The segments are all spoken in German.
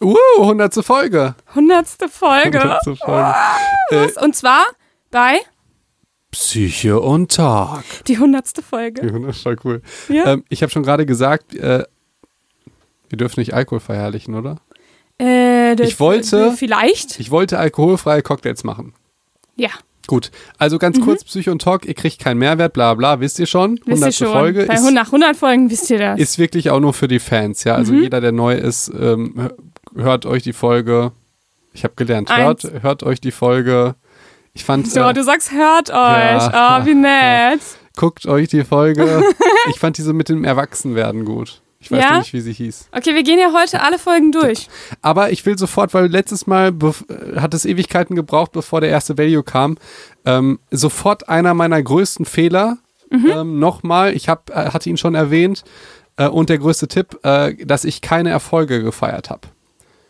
Uh, 100. Folge. 100. Folge. 100. Folge. Was? Und zwar bei Psyche und Tag. die 100. Folge. Ist voll cool. Ja. Ähm, ich habe schon gerade gesagt, äh, wir dürfen nicht Alkohol verherrlichen, oder? Äh, das- Ich wollte- Vielleicht? Ich wollte alkoholfreie Cocktails machen. Ja. Gut, also ganz kurz Psycho und Talk, ihr kriegt keinen Mehrwert, bla bla, wisst ihr schon. Mhm. Wisst ihr schon. Folge Bei ist, 100, nach 100 Folgen wisst ihr das. ist wirklich auch nur für die Fans, ja. Mhm. Also jeder, der neu ist, ähm, hört euch die Folge. Ich habe gelernt, hört, Eins. hört euch die Folge. Ich fand, so, äh, du sagst, hört euch. Ja. Oh, wie nett. guckt euch die Folge. ich fand diese mit dem Erwachsenwerden gut. Ich weiß Ja? nicht, wie sie hieß. Okay, wir gehen ja heute alle Folgen durch. Aber ich will sofort, weil letztes Mal äh, hat es Ewigkeiten gebraucht, bevor der erste Value kam. Ähm, sofort einer meiner größten Fehler. Mhm. Ähm, Nochmal, ich hab, äh, hatte ihn schon erwähnt. Äh, und der größte Tipp, äh, dass ich keine Erfolge gefeiert habe.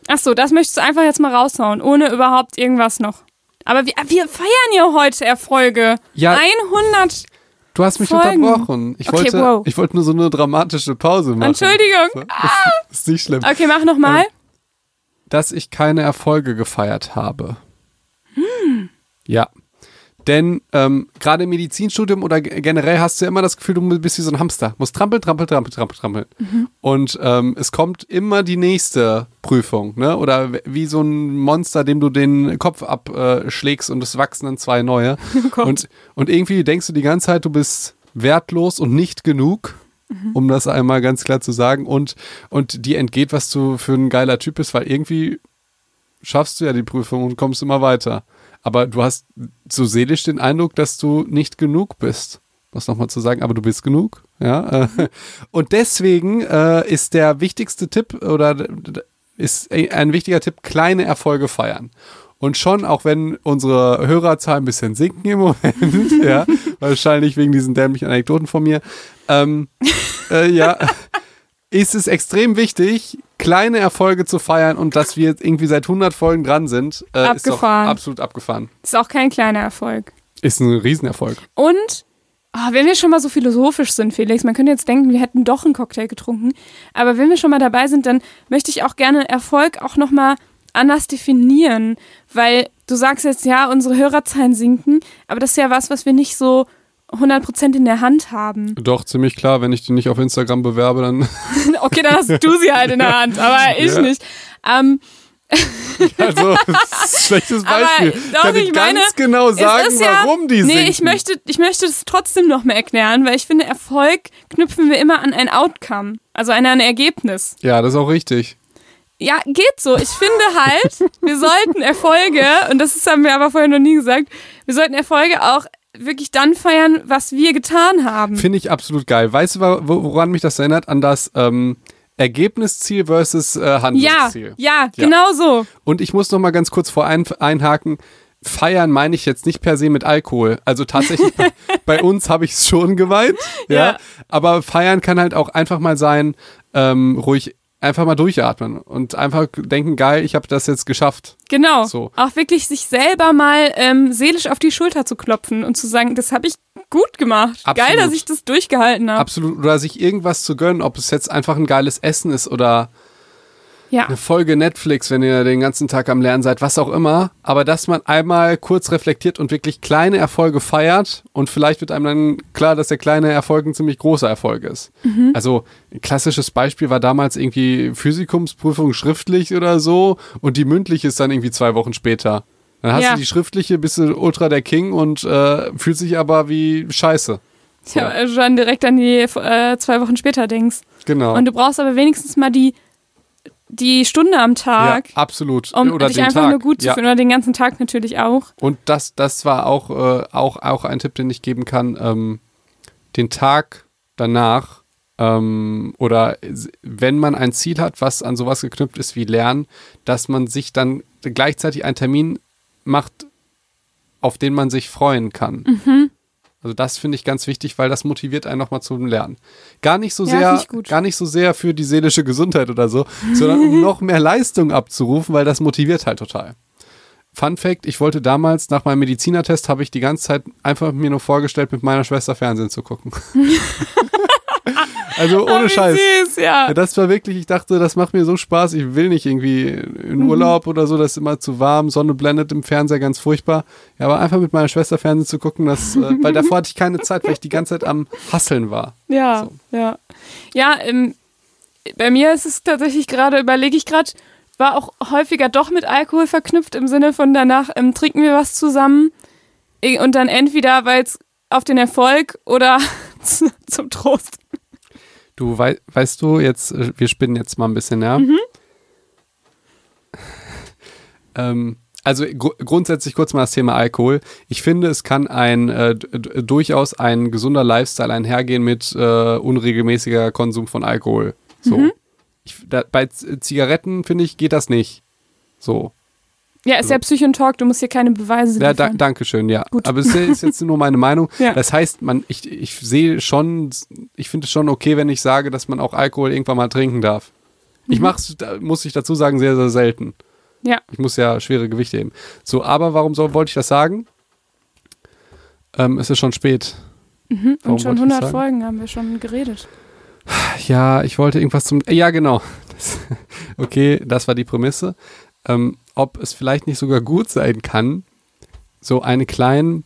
Ach so, das möchtest du einfach jetzt mal raushauen, ohne überhaupt irgendwas noch. Aber wir, wir feiern ja heute Erfolge. Ja. 100. Du hast mich Folgen. unterbrochen. Ich, Okay, wollte, wow. ich wollte nur so eine dramatische Pause machen. Entschuldigung. So, Das ist nicht schlimm. Okay, mach nochmal. Ähm, dass ich keine Erfolge gefeiert habe. Hm. Ja. Denn ähm, gerade im Medizinstudium oder ge- generell hast du immer das Gefühl, du bist wie so ein Hamster. Musst trampeln, trampeln, trampeln, trampeln, trampeln. Mhm. Und ähm, es kommt immer die nächste Prüfung, ne? Oder wie so ein Monster, dem du den Kopf abschlägst und es wachsen dann zwei neue. Oh und, und irgendwie denkst du die ganze Zeit, du bist wertlos und nicht genug. Mhm. Um das einmal ganz klar zu sagen. Und, und dir entgeht, was du für ein geiler Typ bist, weil irgendwie schaffst du ja die Prüfung und kommst immer weiter. Aber du hast so seelisch den Eindruck, dass du nicht genug bist. Was nochmal zu sagen, aber du bist genug. Ja. Und deswegen äh, ist der wichtigste Tipp oder ist ein wichtiger Tipp, kleine Erfolge feiern. Und schon, auch wenn unsere Hörerzahlen ein bisschen sinken im Moment, ja, wahrscheinlich wegen diesen dämlichen Anekdoten von mir, ähm, äh, ja, ist es extrem wichtig, kleine Erfolge zu feiern und dass wir jetzt irgendwie seit 100 Folgen dran sind, äh, ist Abgefahren. absolut abgefahren. Ist auch kein kleiner Erfolg. Ist ein Riesenerfolg. Und, ah, wenn wir schon mal so philosophisch sind, Felix, man könnte jetzt denken, wir hätten doch einen Cocktail getrunken. Aber wenn wir schon mal dabei sind, dann möchte ich auch gerne Erfolg auch nochmal anders definieren. Weil du sagst jetzt, ja, unsere Hörerzahlen sinken, aber das ist ja was, was wir nicht so 100% in der Hand haben. Doch, ziemlich klar, wenn ich die nicht auf Instagram bewerbe, dann. Okay, dann hast du sie halt in der Hand, aber ich Ja. nicht. Ähm, Also, schlechtes Aber Beispiel. doch, Kann ich ich ganz meine, genau es sagen, ja- warum die nee, sinken. ich möchte, ich möchte das trotzdem noch mal erklären, weil ich finde, Erfolg knüpfen wir immer an ein Outcome, also an ein Ergebnis. Ja, das ist auch richtig. Ja, geht so. Ich finde halt, wir sollten Erfolge, und das haben wir aber vorher noch nie gesagt, wir sollten Erfolge auch wirklich dann feiern, was wir getan haben. Finde ich absolut geil. Weißt du, woran mich das erinnert? An das ähm, Ergebnisziel versus äh, Ja, Handlungsziel. ja, genau so. Und ich muss noch mal ganz kurz vor ein, einhaken. Feiern meine ich jetzt nicht per se mit Alkohol. Also tatsächlich, bei, bei uns habe ich es schon gemeint. Ja? Ja. Aber feiern kann halt auch einfach mal sein, ähm, ruhig einfach mal durchatmen und einfach denken, geil, ich habe das jetzt geschafft. Genau. So. Auch wirklich sich selber mal ähm, seelisch auf die Schulter zu klopfen und zu sagen, das habe ich gut gemacht. Absolut. Geil, dass ich das durchgehalten habe. Absolut. Oder sich irgendwas zu gönnen, ob es jetzt einfach ein geiles Essen ist oder Ja. eine Folge Netflix, wenn ihr den ganzen Tag am Lernen seid, was auch immer. Aber dass man einmal kurz reflektiert und wirklich kleine Erfolge feiert und vielleicht wird einem dann klar, dass der kleine Erfolg ein ziemlich großer Erfolg ist. Mhm. Also ein klassisches Beispiel war damals irgendwie Physikumsprüfung schriftlich oder so und die mündliche ist dann irgendwie zwei Wochen später. Dann hast Ja. du die schriftliche, bist du ultra der King und äh, fühlt sich aber wie Scheiße. So, Ja, schon direkt an die äh, zwei Wochen später denkst. genau. Und du brauchst aber wenigstens mal die, die Stunde am Tag, ja, absolut. um oder dich einfach Tag. nur gut zu ja. fühlen. Oder den ganzen Tag natürlich auch. Und das, das war auch, äh, auch, auch ein Tipp, den ich geben kann. Ähm, den Tag danach ähm, oder wenn man ein Ziel hat, was an sowas geknüpft ist wie Lernen, dass man sich dann gleichzeitig einen Termin macht, auf den man sich freuen kann. Mhm. Also das finde ich ganz wichtig, weil das motiviert einen nochmal zum Lernen. Gar nicht so Ja, sehr, gut. gar nicht so sehr für die seelische Gesundheit oder so, sondern um noch mehr Leistung abzurufen, weil das motiviert halt total. Fun Fact, ich wollte damals nach meinem Medizinertest, habe ich die ganze Zeit einfach mir nur vorgestellt, mit meiner Schwester Fernsehen zu gucken. Also ohne Oh, wie Scheiß. Süß, ja. Ja, das war wirklich, ich dachte, das macht mir so Spaß. Ich will nicht irgendwie in Mhm. Urlaub oder so, das ist immer zu warm, Sonne blendet im Fernseher, ganz furchtbar. Ja, aber einfach mit meiner Schwester Fernsehen zu gucken, das, äh, weil davor hatte ich keine Zeit, weil ich die ganze Zeit am Hasseln war. Ja, So. ja. Ja, ähm, bei mir ist es tatsächlich gerade, überlege ich gerade, war auch häufiger doch mit Alkohol verknüpft im Sinne von danach ähm, trinken wir was zusammen eh, und dann entweder, weil es auf den Erfolg oder zu- zum Trost. Du wei weißt du, jetzt, äh, wir spinnen jetzt mal ein bisschen, ja? Mhm. ähm, also gru grundsätzlich kurz mal das Thema Alkohol. Ich finde, es kann ein äh, durchaus ein gesunder Lifestyle einhergehen mit äh, unregelmäßiger Konsum von Alkohol. So. Mhm. Ich, da, bei Z Zigaretten, finde ich, geht das nicht. So. Ja, ist ja Psychontalk, du musst hier keine Beweise Ja, da, danke schön, ja. Gut. Aber es ist jetzt nur meine Meinung. Ja. Das heißt, man, ich, ich sehe schon, ich finde es schon okay, wenn ich sage, dass man auch Alkohol irgendwann mal trinken darf. Ich mache es, muss ich dazu sagen, sehr, sehr selten. Ja. Ich muss ja schwere Gewichte heben. So, aber warum soll, wollte ich das sagen? Ähm, es ist schon spät. Mhm. Warum Und schon wollte ich das 100 sagen? Folgen haben wir schon geredet. Ja, ich wollte irgendwas zum. Ja, genau. Das, okay, das war die Prämisse. Ähm, ob es vielleicht nicht sogar gut sein kann, so einen kleinen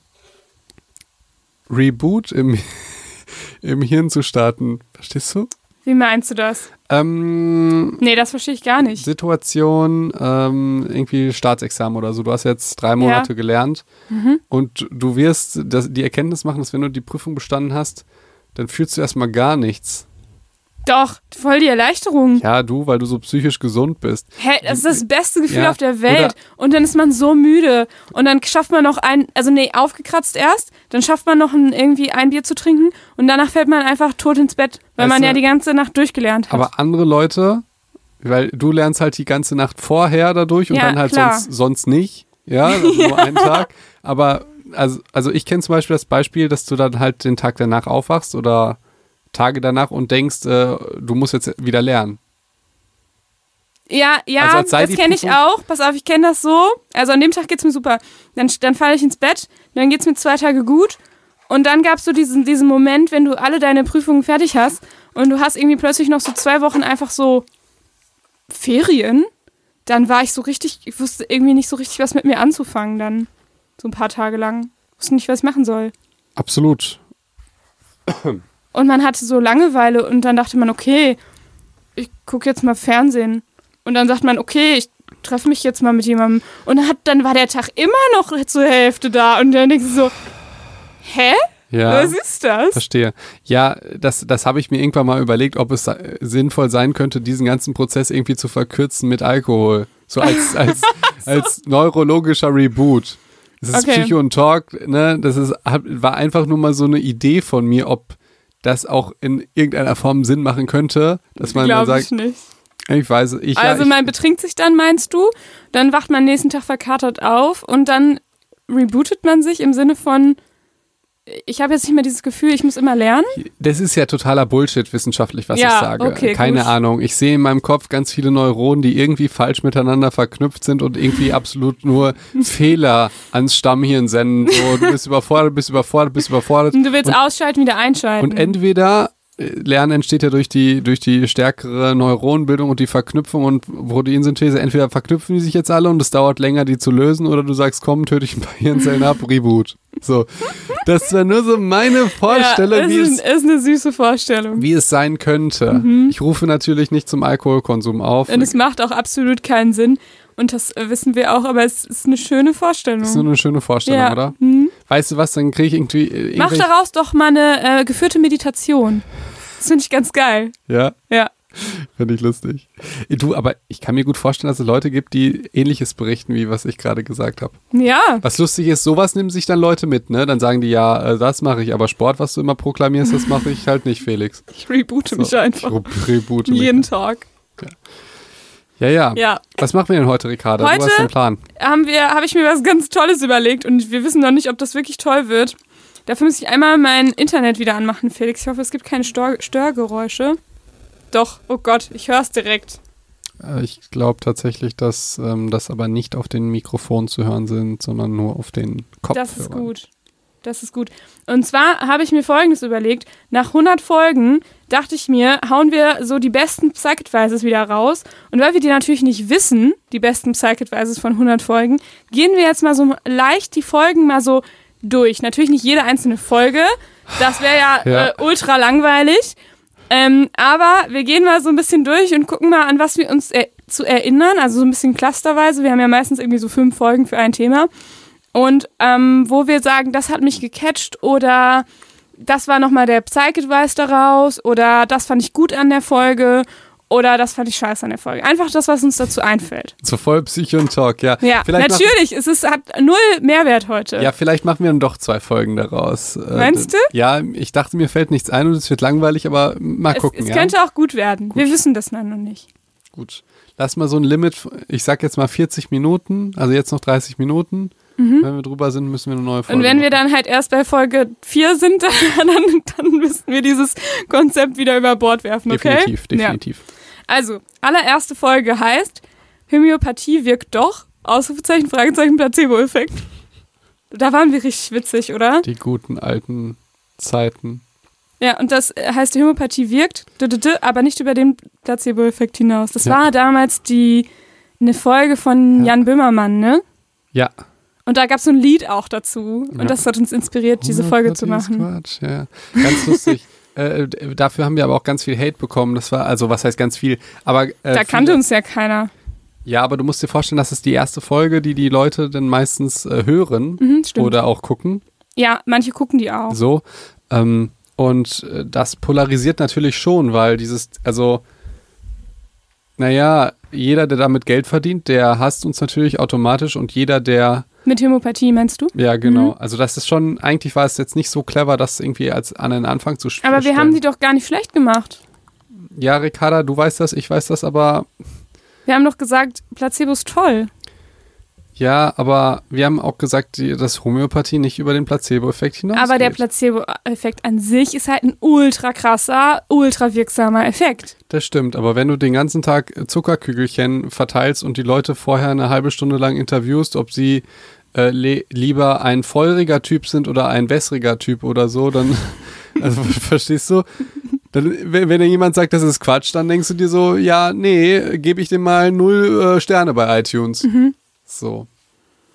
Reboot im, im Hirn zu starten. Verstehst du? Wie meinst du das? Ähm, Nee, das verstehe ich gar nicht. Situation, ähm, irgendwie Staatsexamen oder so. Du hast jetzt drei Monate gelernt Mhm. und du wirst das, die Erkenntnis machen, dass wenn du die Prüfung bestanden hast, dann fühlst du erstmal gar nichts. Doch, voll die Erleichterung. Ja, du, weil du so psychisch gesund bist. Hä, das ist das beste Gefühl Ja, auf der Welt. Und dann ist man so müde. Und dann schafft man noch ein, also nee, aufgekratzt erst, dann schafft man noch ein, irgendwie ein Bier zu trinken und danach fällt man einfach tot ins Bett, weil Weißt man ja die ganze Nacht durchgelernt hat. Aber andere Leute, weil du lernst halt die ganze Nacht vorher dadurch und Ja, dann halt klar. sonst, sonst nicht. Ja, also nur einen Tag. Aber also, also ich kenne zum Beispiel das Beispiel, dass du dann halt den Tag danach aufwachst oder Tage danach und denkst, äh, du musst jetzt wieder lernen. ja, ja, Also als das kenne ich auch. Pass auf, ich kenne das so. Also an dem Tag geht's mir super. Dann, dann falle ich ins Bett, dann geht's mir zwei Tage gut. Und dann gab's so diesen, diesen Moment, wenn du alle deine Prüfungen fertig hast und du hast irgendwie plötzlich noch so zwei Wochen einfach so Ferien. Dann war ich so richtig, ich wusste irgendwie nicht so richtig, was mit mir anzufangen dann. So ein paar Tage lang. Wusste nicht, was ich machen soll. Absolut. Und man hatte so Langeweile und dann dachte man, okay, ich gucke jetzt mal Fernsehen. Und dann sagt man, okay, ich treffe mich jetzt mal mit jemandem. Und dann, hat, dann war der Tag immer noch zur Hälfte da. Und dann denkst du so, hä? Ja. Was ist das? Verstehe. Ja, das, das habe ich mir irgendwann mal überlegt, ob es sinnvoll sein könnte, diesen ganzen Prozess irgendwie zu verkürzen mit Alkohol. So als, als, als neurologischer Reboot. Das ist Okay. Psycho und Talk, ne? Das ist, war einfach nur mal so eine Idee von mir, ob das auch in irgendeiner Form Sinn machen könnte, dass man dann Glaube ich sagt, nicht. ich weiß, ich, ja, Also ich, man betrinkt sich dann, meinst du? Dann wacht man nächsten Tag verkatert auf und dann rebootet man sich im Sinne von, ich habe jetzt nicht mehr dieses Gefühl, ich muss immer lernen. Das ist ja totaler Bullshit wissenschaftlich, was Ja, ich sage. okay, Keine gut. Ahnung. Ich sehe in meinem Kopf ganz viele Neuronen, die irgendwie falsch miteinander verknüpft sind und irgendwie absolut nur Fehler ans Stammhirn senden. So, du bist überfordert, bist überfordert, bist überfordert. Und du willst Und- ausschalten, wieder einschalten. Und entweder Lernen entsteht ja durch die, durch die stärkere Neuronenbildung und die Verknüpfung und Proteinsynthese. Entweder verknüpfen die sich jetzt alle und es dauert länger, die zu lösen, oder du sagst, komm, töte ich ein paar Hirnzellen ab, Reboot. So. Das wäre nur so meine Vorstellung, ja, wie es ein, ist eine süße Vorstellung. wie es sein könnte. Ich rufe natürlich nicht zum Alkoholkonsum auf. Und es macht auch absolut keinen Sinn. Und das wissen wir auch, aber es ist eine schöne Vorstellung. Das ist nur eine schöne Vorstellung, ja. oder? Hm. Weißt du was, dann kriege ich irgendwie. äh, Mach daraus doch mal eine äh, geführte Meditation. Das finde ich ganz geil. Ja, Ja. finde ich lustig. Du, aber ich kann mir gut vorstellen, dass es Leute gibt, die ähnliches berichten, wie was ich gerade gesagt habe. Ja. Was lustig ist, sowas nehmen sich dann Leute mit, ne? Dann sagen die, ja, äh, das mache ich, aber Sport, was du immer proklamierst, das mache ich halt nicht, Felix. Ich reboote mich So, einfach. Ich reboote mich. Jeden Tag. Ja, ja, Ja. Was machen wir denn heute, Ricarda? Du Heute? hast den Plan. Haben wir, habe ich mir was ganz Tolles überlegt und wir wissen noch nicht, ob das wirklich toll wird. Dafür muss ich einmal mein Internet wieder anmachen, Felix. Ich hoffe, es gibt keine Stör Störgeräusche. Doch, oh Gott, ich höre es direkt. Äh, Ich glaube tatsächlich, dass ähm, das aber nicht auf den Mikrofon zu hören sind, sondern nur auf den Kopfhörern. Das ist gut. Das ist gut. Und zwar habe ich mir Folgendes überlegt. Nach 100 Folgen dachte ich mir, hauen wir so die besten Psych-Advices wieder raus. Und weil wir die natürlich nicht wissen, die besten Psych-Advices von 100 Folgen, gehen wir jetzt mal so leicht die Folgen mal so durch. Natürlich nicht jede einzelne Folge. Das wäre ja, Ja. Äh, ultra langweilig. Ähm, aber wir gehen mal so ein bisschen durch und gucken mal, an was wir uns er zu erinnern. Also so ein bisschen clusterweise. Wir haben ja meistens irgendwie so fünf Folgen für ein Thema. Und ähm, wo wir sagen, das hat mich gecatcht oder das war nochmal der Psych-Advice daraus oder das fand ich gut an der Folge oder das fand ich scheiße an der Folge. Einfach das, was uns dazu einfällt. So voll Psycho und Talk, ja. Ja, vielleicht natürlich. Es ist, hat null Mehrwert heute. Ja, vielleicht machen wir dann doch zwei Folgen daraus. Äh, Meinst du? Ja, ich dachte, mir fällt nichts ein und es wird langweilig, aber mal es, gucken. es ja? könnte auch gut werden. Wir wissen das noch nicht. Gut. Lass mal so ein Limit, ich sag jetzt mal 40 Minuten, also jetzt noch 30 Minuten. Wenn wir drüber sind, müssen wir eine neue Folge Mhm. Und wenn wir machen. dann halt erst bei Folge 4 sind, dann, dann, müssen wir dieses Konzept wieder über Bord werfen, okay? Definitiv, Ja. definitiv. Also, allererste Folge heißt Homöopathie wirkt doch, Ausrufezeichen, Fragezeichen, Placebo-Effekt. Da waren wir richtig witzig, oder? Die guten alten Zeiten. Ja, und das äh, heißt, die Homöopathie wirkt, aber nicht über den Placebo-Effekt hinaus. Das Ja. war damals die eine Folge von Ja. Jan Böhmermann, ne? Ja. Und da gab es so ein Lied auch dazu. Und Ja. das hat uns inspiriert, diese Folge zu machen. Quatsch, ja. Ganz lustig. äh, dafür haben wir aber auch ganz viel Hate bekommen. Das war, also was heißt ganz viel? Aber äh, Da kannte uns ja keiner. Ja, aber du musst dir vorstellen, das ist die erste Folge, die die Leute dann meistens äh, hören Mhm, oder auch gucken. Ja, manche gucken die auch. So. Ähm, und äh, das polarisiert natürlich schon, weil dieses, also, naja, jeder, der damit Geld verdient, der hasst uns natürlich automatisch und jeder, der, Mit Homöopathie meinst du? ja, genau. Mhm. Also, das ist schon, eigentlich war es jetzt nicht so clever, das irgendwie als an den Anfang zu st- Aber wir stellen. haben die doch gar nicht schlecht gemacht. Ja, Ricarda, du weißt das, ich weiß das, aber Wir haben doch gesagt, Placebo ist toll. Ja, aber wir haben auch gesagt, dass Homöopathie nicht über den Placebo-Effekt hinausgeht. Aber der Placebo-Effekt an sich ist halt ein ultra krasser, ultra wirksamer Effekt. Das stimmt, aber wenn du den ganzen Tag Zuckerkügelchen verteilst und die Leute vorher eine halbe Stunde lang interviewst, ob sie äh, lieber ein feuriger Typ sind oder ein wässriger Typ oder so, dann, also verstehst du? Dann, wenn, wenn dir jemand sagt, das ist Quatsch, dann denkst du dir so, ja, nee, gebe ich dem mal null äh, Sterne bei iTunes. So.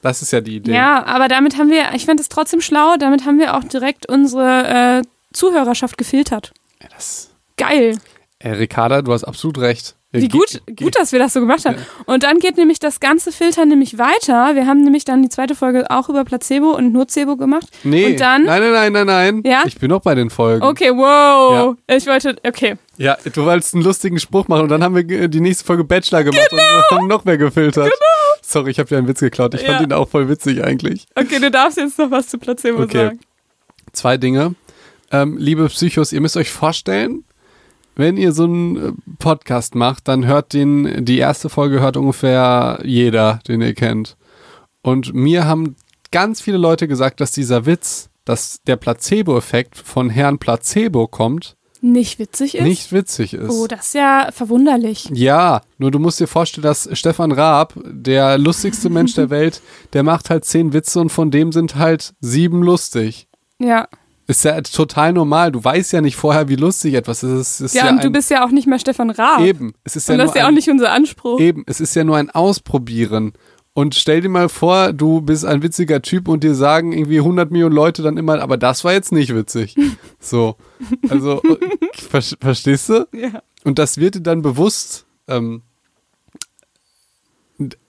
Das ist ja die Idee. Ja, aber damit haben wir, ich finde es trotzdem schlau, damit haben wir auch direkt unsere äh, Zuhörerschaft gefiltert. Ja, das, Geil. äh, Ricarda, du hast absolut recht. Äh, Wie gut, gut, dass wir das so gemacht haben. Und dann geht nämlich das ganze Filtern nämlich weiter. Wir haben nämlich dann die zweite Folge auch über Placebo und Nocebo gemacht. Nee, Und dann- nein, nein, nein, nein, nein. Ja? Ich bin noch bei den Folgen. Okay, wow. Ich wollte, okay. Ja, du wolltest einen lustigen Spruch machen und dann haben wir ge- die nächste Folge Bachelor gemacht und wir haben noch mehr gefiltert. Sorry, ich habe dir einen Witz geklaut. Ich Genau. Ja. fand ihn auch voll witzig eigentlich. Okay, du darfst jetzt noch was zu Placebo Okay. sagen. Zwei Dinge. Ähm, liebe Psychos, ihr müsst euch vorstellen, wenn ihr so einen äh, Podcast macht, dann hört den, die erste Folge hört ungefähr jeder, den ihr kennt. Und mir haben ganz viele Leute gesagt, dass dieser Witz, dass der Placebo-Effekt von Herrn Placebo kommt, Nicht witzig ist? nicht witzig ist. Oh, das ist ja verwunderlich. Ja, nur du musst dir vorstellen, dass Stefan Raab, der lustigste Mensch der Welt, der macht halt zehn Witze und von dem sind halt sieben lustig. Ja. Ist ja total normal. Du weißt ja nicht vorher, wie lustig etwas ist. Es ist Ja, ja, und du bist ja auch nicht mehr Stefan Raab. eben. Es ist ja und das nur ist ja auch ein, nicht unser Anspruch. eben. Es ist ja nur ein Ausprobieren. Und stell dir mal vor, du bist ein witziger Typ und dir sagen irgendwie 100 Millionen Leute dann immer, aber das war jetzt nicht witzig. So. Also, ver verstehst du? Ja. Und das wird dir dann bewusst. Ähm,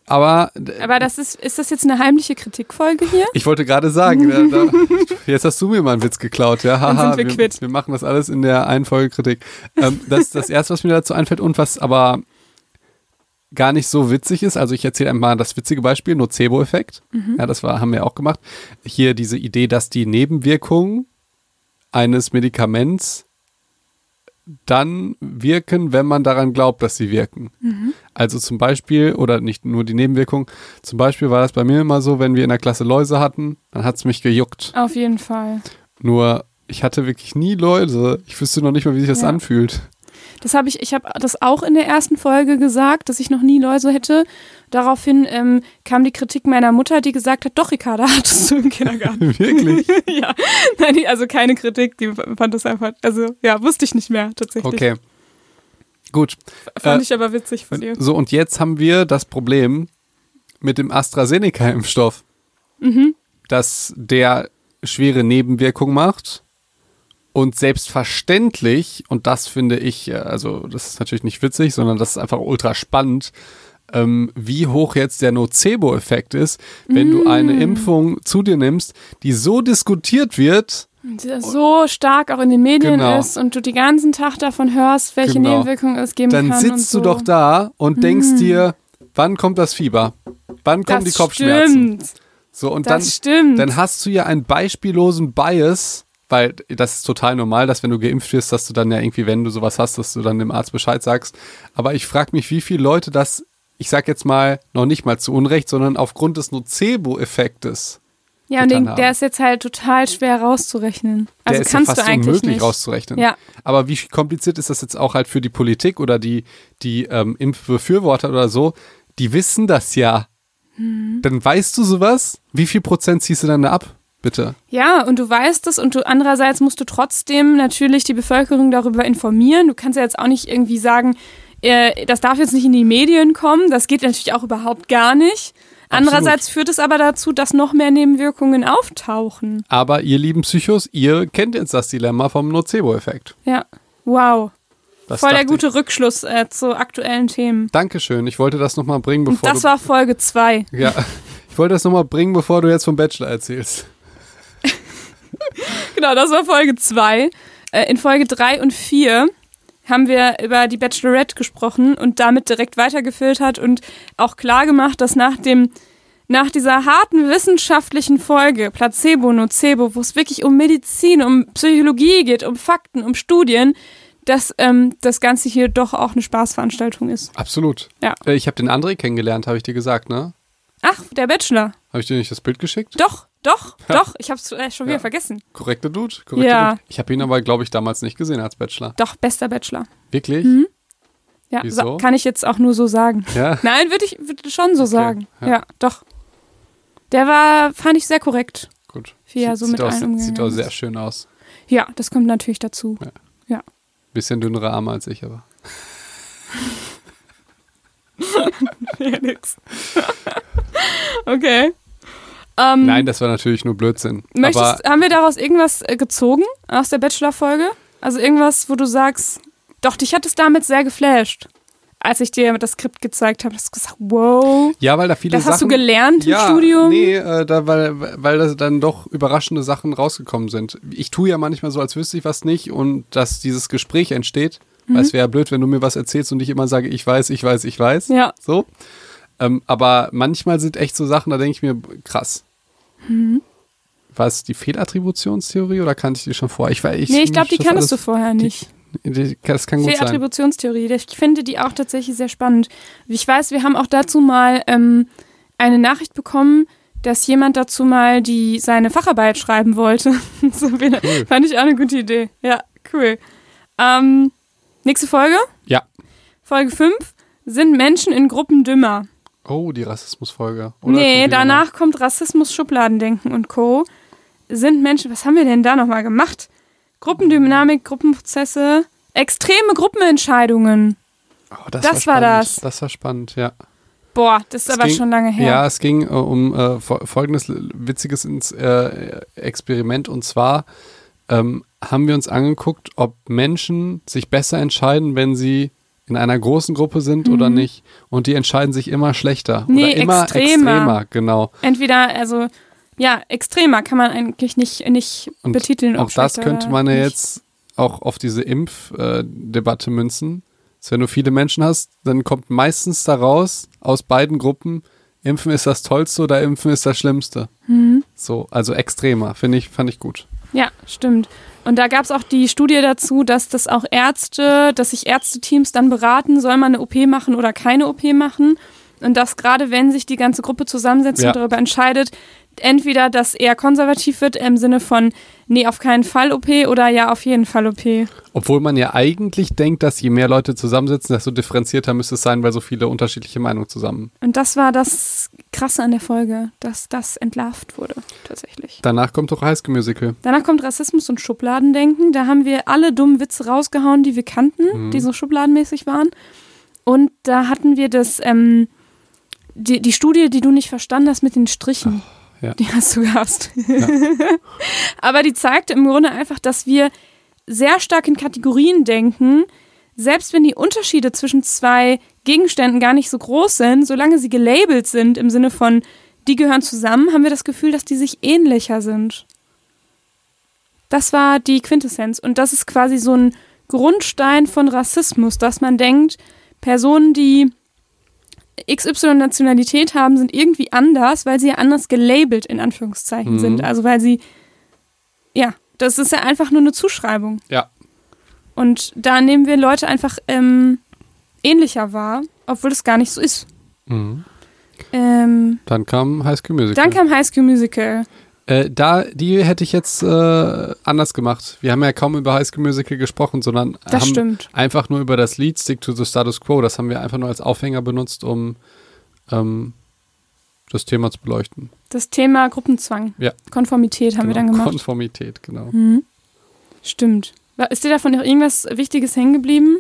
aber Aber das ist, ist das jetzt eine heimliche Kritikfolge hier? ich wollte gerade sagen, da, da, jetzt hast du mir mal einen Witz geklaut, ja. Haha, wir quitt. wir machen das alles in der einen Folge Kritik. Ähm, das ist das Erste, was mir dazu einfällt und was aber gar nicht so witzig ist. Also ich erzähle einmal das witzige Beispiel, Nocebo-Effekt. Mhm. Ja, das war, haben wir auch gemacht. Hier diese Idee, dass die Nebenwirkungen eines Medikaments dann wirken, wenn man daran glaubt, dass sie wirken. Mhm. Also zum Beispiel, oder nicht nur die Nebenwirkung, zum Beispiel war das bei mir immer so, wenn wir in der Klasse Läuse hatten, dann hat es mich gejuckt. Auf jeden Fall. Nur, ich hatte wirklich nie Läuse. Ich wüsste noch nicht mal, wie sich das Ja. anfühlt. Das habe ich, ich habe das auch in der ersten Folge gesagt, dass ich noch nie Läuse hätte. Daraufhin ähm, kam die Kritik meiner Mutter, die gesagt hat, doch, Ricarda, hattest du im Kindergarten. Wirklich? ja. Nein, also keine Kritik, die fand das einfach, also ja, wusste ich nicht mehr tatsächlich. Okay. Gut. Fand Äh, ich aber witzig von ihr. So, und jetzt haben wir das Problem mit dem AstraZeneca-Impfstoff, Mhm. dass der schwere Nebenwirkungen macht und selbstverständlich, und das finde ich, äh, also das ist natürlich nicht witzig, sondern das ist einfach ultra spannend, ähm, wie hoch jetzt der Nocebo-Effekt ist, wenn du eine Mm. Impfung zu dir nimmst, die so diskutiert wird, so stark auch in den Medien Genau. ist und du die ganzen Tag davon hörst, welche Genau. Nebenwirkungen es geben dann kann. sitzt und so. du doch da und denkst dir, wann kommt das Fieber? Wann kommen das die Kopfschmerzen? Stimmt. So, und Das dann, stimmt. dann hast du ja einen beispiellosen Bias, weil das ist total normal, dass wenn du geimpft wirst, dass du dann ja irgendwie, wenn du sowas hast, dass du dann dem Arzt Bescheid sagst. Aber ich frage mich, wie viele Leute das, ich sag jetzt mal, noch nicht mal zu Unrecht, sondern aufgrund des Nocebo-Effektes. Ja, und den, der ist jetzt halt total schwer rauszurechnen. Also der ist kannst ja fast du eigentlich unmöglich nicht. rauszurechnen. Ja. Aber wie kompliziert ist das jetzt auch halt für die Politik oder die, die ähm, Impfbefürworter oder so? Die wissen das ja. Hm. Dann weißt du sowas? Wie viel Prozent ziehst du dann da ab? Bitte. Ja, und du weißt es und du andererseits musst du trotzdem natürlich die Bevölkerung darüber informieren. Du kannst ja jetzt auch nicht irgendwie sagen, äh, das darf jetzt nicht in die Medien kommen. Das geht natürlich auch überhaupt gar nicht. Andererseits führt es aber dazu, dass noch mehr Nebenwirkungen auftauchen. Aber ihr lieben Psychos, ihr kennt jetzt das Dilemma vom Nocebo-Effekt. Ja. Wow. Das Voll der gute Rückschluss äh, zu aktuellen Themen. Ich. Dankeschön. Ich wollte das nochmal bringen, Und bevor das du. war Folge 2. ja, ich wollte das nochmal bringen, bevor du jetzt vom Bachelor erzählst. Genau, das war Folge 2. Äh, in Folge 3 und 4 haben wir über die Bachelorette gesprochen und damit direkt weitergefiltert und auch klar gemacht, dass nach dem nach dieser harten wissenschaftlichen Folge Placebo, Nocebo, wo es wirklich um Medizin, um Psychologie geht, um Fakten, um Studien, dass ähm, das Ganze hier doch auch eine Spaßveranstaltung ist. Absolut. Ja. Äh, Ich habe den André kennengelernt, habe ich dir gesagt, ne? Ach, der Bachelor. Habe ich dir nicht das Bild geschickt? Doch, doch, Ja. doch. Ich hab's äh, schon wieder Ja. vergessen. Korrekte Dude? Korrekte Ja. Dude. Ich habe ihn aber, glaube ich, damals nicht gesehen als Bachelor. Doch, bester Bachelor. Wirklich? Mhm. Ja, sa- kann ich jetzt auch nur so sagen. Ja. Nein, würde ich würd schon so sagen. ja. Ja. doch. Der war, fand ich sehr korrekt. Gut. Wie er so sieht mit aus, allen Sieht auch sehr schön aus. Ja, das kommt natürlich dazu. Bisschen dünnere Arme als ich, aber. Ja, nix. okay. Ähm, Nein, das war natürlich nur Blödsinn. möchtest, haben wir daraus irgendwas äh, gezogen aus der Bachelor-Folge? Also irgendwas, wo du sagst, doch, dich hat es damit sehr geflasht. Als ich dir das Skript gezeigt habe, hast du gesagt, wow, ja, weil da viele das Sachen. hast du gelernt im ja, Studium? Nee, äh, da, weil, weil da dann doch überraschende Sachen rausgekommen sind. Ich tue ja manchmal so, als wüsste ich was nicht und dass dieses Gespräch entsteht. Weil es wäre ja blöd, wenn du mir was erzählst und ich immer sage, ich weiß, ich weiß, ich weiß. Ja. So. Ähm, aber manchmal sind echt so Sachen, da denke ich mir, krass. Mhm. War es die Fehlattributionstheorie oder kannte ich die schon vorher? Ich, war- ich, Nee, ich glaube, die das kanntest du vorher nicht. Die, das kann gut sein. Fehlattributionstheorie. Ich finde die auch tatsächlich sehr spannend. Ich weiß, wir haben auch dazu mal ähm, eine Nachricht bekommen, dass jemand dazu mal die seine Facharbeit schreiben wollte. so, Cool. Fand ich auch eine gute Idee. Ja, cool. Ähm, nächste Folge, Ja. Folge 5. Sind Menschen in Gruppen dümmer? Oh, die Rassismusfolge. Nee, danach kommt Rassismus, Schubladendenken und Co. Sind Menschen, was haben wir denn da nochmal gemacht? Gruppendynamik, Gruppenprozesse, extreme Gruppenentscheidungen. Oh, das, das war, war das. Das war spannend, ja. Boah, das ist Es aber ging- schon lange her. Ja, es ging äh, um äh, fol- folgendes witziges ins, äh, Experiment und zwar ähm, haben wir uns angeguckt, ob Menschen sich besser entscheiden, wenn sie in einer großen Gruppe sind oder nicht. Und die entscheiden sich immer schlechter. Mhm. Nee, oder immer extremer. extremer, genau. Entweder, also, ja, extremer kann man eigentlich nicht, nicht Und betiteln. Auch das könnte man ja jetzt auch auf diese Impfdebatte münzen. Dass wenn du viele Menschen hast, dann kommt meistens daraus, aus beiden Gruppen, Impfen ist das Tollste oder Impfen ist das Schlimmste. Mhm. So, also extremer, finde ich, fand ich gut. Ja, stimmt. Und da gab es auch die Studie dazu, dass das auch Ärzte, dass sich Ärzteteams dann beraten, soll man eine OP machen oder keine OP machen. Und dass gerade wenn sich die ganze Gruppe zusammensetzt Ja. und darüber entscheidet, entweder, dass er konservativ wird im Sinne von, nee, auf keinen Fall OP oder ja, auf jeden Fall OP. Obwohl man ja eigentlich denkt, dass je mehr Leute zusammensitzen, desto differenzierter müsste es sein, weil so viele unterschiedliche Meinungen zusammen. Und das war das Krasse an der Folge, dass das entlarvt wurde, tatsächlich. Danach kommt doch High School Musical. Danach kommt Rassismus und Schubladendenken. Da haben wir alle dummen Witze rausgehauen, die wir kannten, Mhm. die so schubladenmäßig waren. Und da hatten wir das, ähm, die, die Studie, die du nicht verstanden hast mit den Strichen. ja. Die hast du gehasst. Aber die zeigte im Grunde einfach, dass wir sehr stark in Kategorien denken, selbst wenn die Unterschiede zwischen zwei Gegenständen gar nicht so groß sind, solange sie gelabelt sind im Sinne von, die gehören zusammen, haben wir das Gefühl, dass die sich ähnlicher sind. Das war die Quintessenz. Und das ist quasi so ein Grundstein von Rassismus, dass man denkt, Personen, die XY-Nationalität haben, sind irgendwie anders, weil sie ja anders gelabelt in Anführungszeichen Mhm. sind. Also weil sie, ja, das ist ja einfach nur eine Zuschreibung. Ja. Und da nehmen wir Leute einfach ähm, ähnlicher wahr, obwohl es gar nicht so ist. Mhm. Ähm, Dann kam High School Musical. dann kam High School Musical. Äh, da, die hätte ich jetzt äh, anders gemacht. Wir haben ja kaum über High School Musical gesprochen, sondern Das haben stimmt. einfach nur über das Lied Stick to the Status Quo. Das haben wir einfach nur als Aufhänger benutzt, um ähm, das Thema zu beleuchten. Das Thema Gruppenzwang. Ja. Konformität haben wir Genau. dann gemacht. Konformität, genau. Mhm. Stimmt. War- Ist dir davon noch irgendwas Wichtiges hängen geblieben?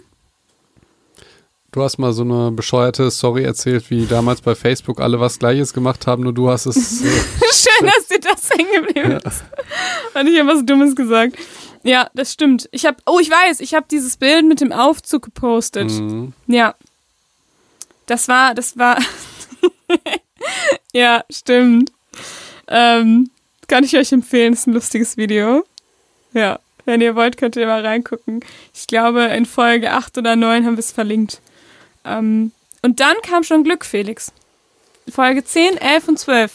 Du hast mal so eine bescheuerte Story erzählt, wie damals bei Facebook alle was Gleiches gemacht haben, nur du hast es. Äh, Schön, dass dir das hängen geblieben ist. Hat ich was Dummes gesagt. Ja, das stimmt. Ich habe, oh, ich weiß, ich habe dieses Bild mit dem Aufzug gepostet. mhm. Ja. Das war, das war. ja, stimmt. Ähm, kann ich euch empfehlen, ist ein lustiges Video. Ja, wenn ihr wollt, könnt ihr mal reingucken. Ich glaube, in Folge 8 oder 9 haben wir es verlinkt. Ähm, und dann kam schon Glück, Felix. Folge 10, 11 und 12.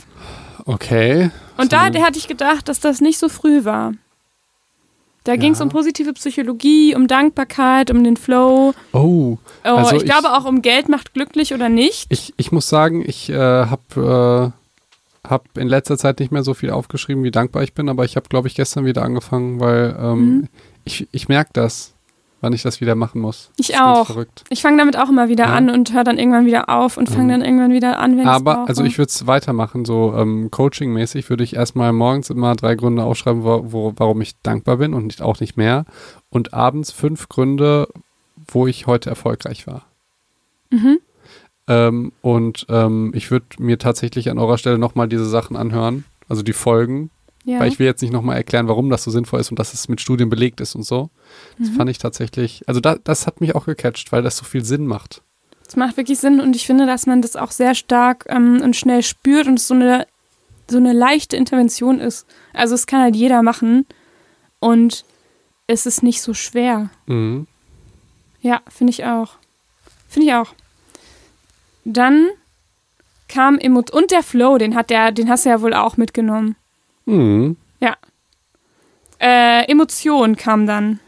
Okay. Und da hatte ich gedacht, dass das nicht so früh war. Da ging es um positive Psychologie, um Dankbarkeit, um den Flow. Oh, Oh, Also ich, ich- glaube auch um Geld macht glücklich oder nicht. ich, ich muss sagen, ich äh, habe äh, hab in letzter Zeit nicht mehr so viel aufgeschrieben, wie dankbar ich bin, aber ich habe, glaube ich, gestern wieder angefangen, weil ähm, Mhm. ich, ich merke das, wann ich das wieder machen muss. Ich auch. Ich fange damit auch immer wieder Ja. an und höre dann irgendwann wieder auf und fange Mhm. dann irgendwann wieder an, wenn Aber, also ich würde es weitermachen, so ähm, Coaching-mäßig würde ich erstmal morgens immer drei Gründe aufschreiben, wo, wo, warum ich dankbar bin und nicht, auch nicht mehr. Und abends fünf Gründe, wo ich heute erfolgreich war. Mhm. Ähm, und ähm, ich würde mir tatsächlich an eurer Stelle nochmal diese Sachen anhören, also die Folgen, Ja. weil ich will jetzt nicht nochmal erklären, warum das so sinnvoll ist und dass es mit Studien belegt ist und so. Das Mhm. fand ich tatsächlich, also da, das hat mich auch gecatcht, weil das so viel Sinn macht. Das macht wirklich Sinn und ich finde, dass man das auch sehr stark ähm, und schnell spürt und es so eine, so eine leichte Intervention ist. Also es kann halt jeder machen und es ist nicht so schwer. Mhm. Ja, finde ich auch. Finde ich auch. Dann kam Emo und der Flow, den hat der, den hast du ja wohl auch mitgenommen. Mhm. Äh, Emotion kam dann.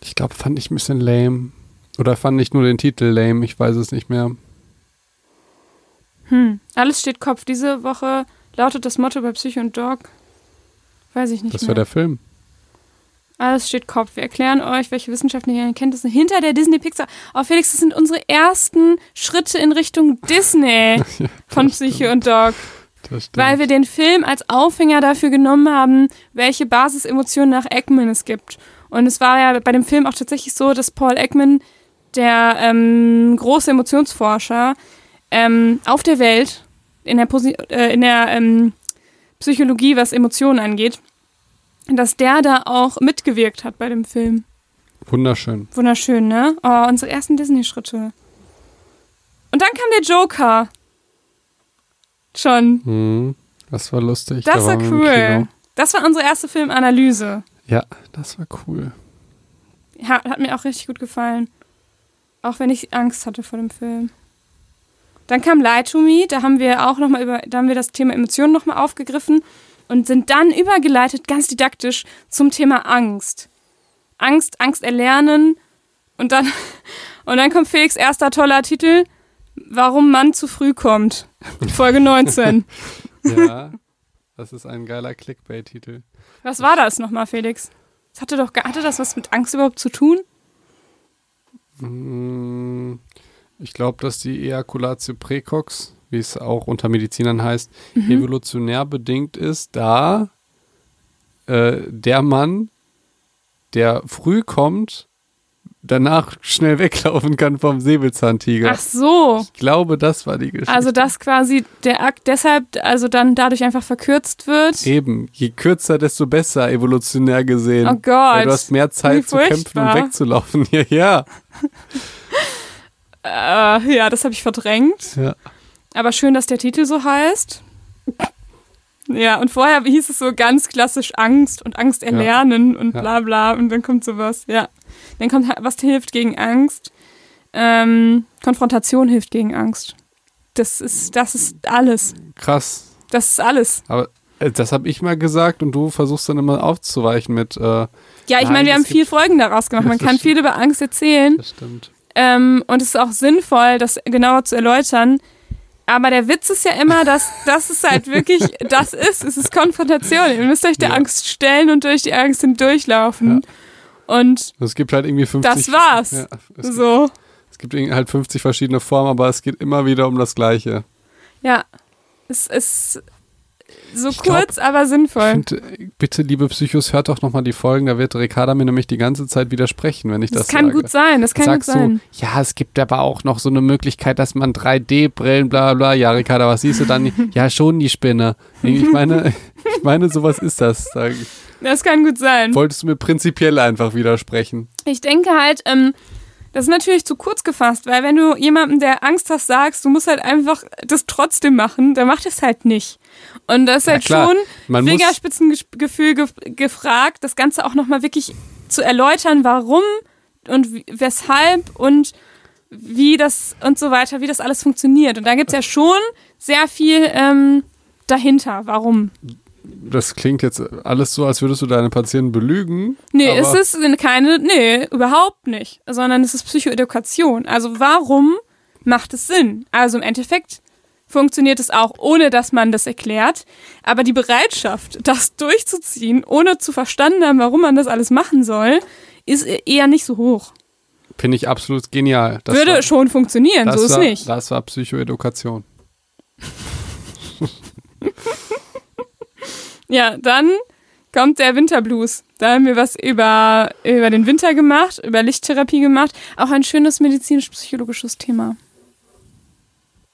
Ich glaube, fand ich ein bisschen lame. Oder fand ich nur den Titel lame, ich weiß es nicht mehr. Hm. Alles steht Kopf. Diese Woche lautet das Motto bei Psycho und Dog. Weiß ich nicht Das mehr. wäre der Film. Alles steht Kopf. Wir erklären euch, welche wissenschaftlichen Erkenntnisse hinter der Disney Pixar. Oh, Felix, das sind unsere ersten Schritte in Richtung Disney von Psyche und Dog. Weil wir den Film als Aufhänger dafür genommen haben, welche Basisemotionen nach Ekman es gibt. Und es war ja bei dem Film auch tatsächlich so, dass Paul Ekman, der ähm, große Emotionsforscher ähm, auf der Welt, in der, Posi äh, in der ähm, Psychologie, was Emotionen angeht, dass der da auch mitgewirkt hat bei dem Film. Wunderschön. Wunderschön, ne? Oh, unsere ersten Disney-Schritte. Und dann kam der Joker. Schon. Mhm. Das war lustig. Das Da war cool. Das war unsere erste Filmanalyse. Ja, das war cool. Ja, hat mir auch richtig gut gefallen. Auch wenn ich Angst hatte vor dem Film. Dann kam Lie to Me, da haben wir auch noch mal über, da haben wir das Thema Emotionen noch mal aufgegriffen und sind dann übergeleitet, ganz didaktisch, zum Thema Angst. Angst, Angst erlernen und dann, und dann kommt Felix erster toller Titel, warum Mann zu früh kommt. Folge 19. Ja, das ist ein geiler Clickbait-Titel. Was war das nochmal, Felix? Das hatte doch hatte das was mit Angst überhaupt zu tun? Mm, Ich glaube, dass die Ejaculatio precox, wie es auch unter Medizinern heißt, Mhm. evolutionär bedingt ist, da äh, der Mann, der früh kommt, danach schnell weglaufen kann vom Säbelzahntiger. Ach so. Ich glaube, das war die Geschichte. Also dass quasi der Akt deshalb, also dann dadurch einfach verkürzt wird. Eben, je kürzer, desto besser, evolutionär gesehen. Oh Gott. Weil du hast mehr Zeit zu kämpfen und wegzulaufen. Ja, ja. Äh, ja, das habe ich verdrängt. ja. Aber schön, dass der Titel so heißt. Ja, und vorher hieß es so ganz klassisch Angst und Angst erlernen und Ja. bla bla und dann kommt sowas, ja. Dann kommt, ha- was hilft gegen Angst? Ähm, Konfrontation hilft gegen Angst. Das ist, das ist alles. Krass. Das ist alles. Aber äh, das habe ich mal gesagt und du versuchst dann immer aufzuweichen mit. Äh, Ja, ich meine, wir haben vier Folgen daraus gemacht. Man kann viel über Angst erzählen. das stimmt. Ähm, und es ist auch sinnvoll, das genauer zu erläutern. Aber der Witz ist ja immer, dass das ist halt wirklich, das ist, es ist Konfrontation. Ihr müsst euch der Ja. Angst stellen und durch die Angst hindurchlaufen. Und Es gibt halt irgendwie 50. Das war's. Ja, es, gibt, so, es gibt halt 50 verschiedene Formen, aber es geht immer wieder um das Gleiche. ja. Es ist so Ich glaub, kurz, aber sinnvoll. Und äh, bitte, liebe Psychos, hört doch nochmal die Folgen. Da wird Ricarda mir nämlich die ganze Zeit widersprechen, wenn ich das, Das kann sage. gut sein, das kann gut Sagst sein. du, ja, es gibt aber auch noch so eine Möglichkeit, dass man 3D-Brillen, bla bla. Ja, Ricarda, was siehst du dann? ja, schon die Spinne. Ich meine, ich meine, sowas ist das. Da Das kann gut sein. wolltest du mir prinzipiell einfach widersprechen. Ich denke halt, ähm, das ist natürlich zu kurz gefasst, weil wenn du jemandem, der Angst hast, sagst, du musst halt einfach das trotzdem machen, dann macht es halt nicht. Und das ist Ja, halt klar. schon Man Fingerspitzengefühl ge gefragt, das Ganze auch nochmal wirklich zu erläutern, warum und weshalb und wie das und so weiter, wie das alles funktioniert. Und da gibt es ja schon sehr viel ähm, dahinter, warum. Das klingt jetzt alles so, als würdest du deine Patienten belügen. Nee, es ist keine, nee, überhaupt nicht, sondern es ist Psychoedukation. Also warum macht es Sinn? Also im Endeffekt funktioniert es auch, ohne dass man das erklärt, aber die Bereitschaft, das durchzuziehen, ohne zu verstanden haben, warum man das alles machen soll, ist eher nicht so hoch. Finde ich absolut genial. Das Würde war, schon funktionieren, so ist war, nicht. Das war Psychoedukation. Ja, dann kommt der Winterblues. Da haben wir was über, über den Winter gemacht, über Lichttherapie gemacht. Auch ein schönes medizinisch-psychologisches Thema.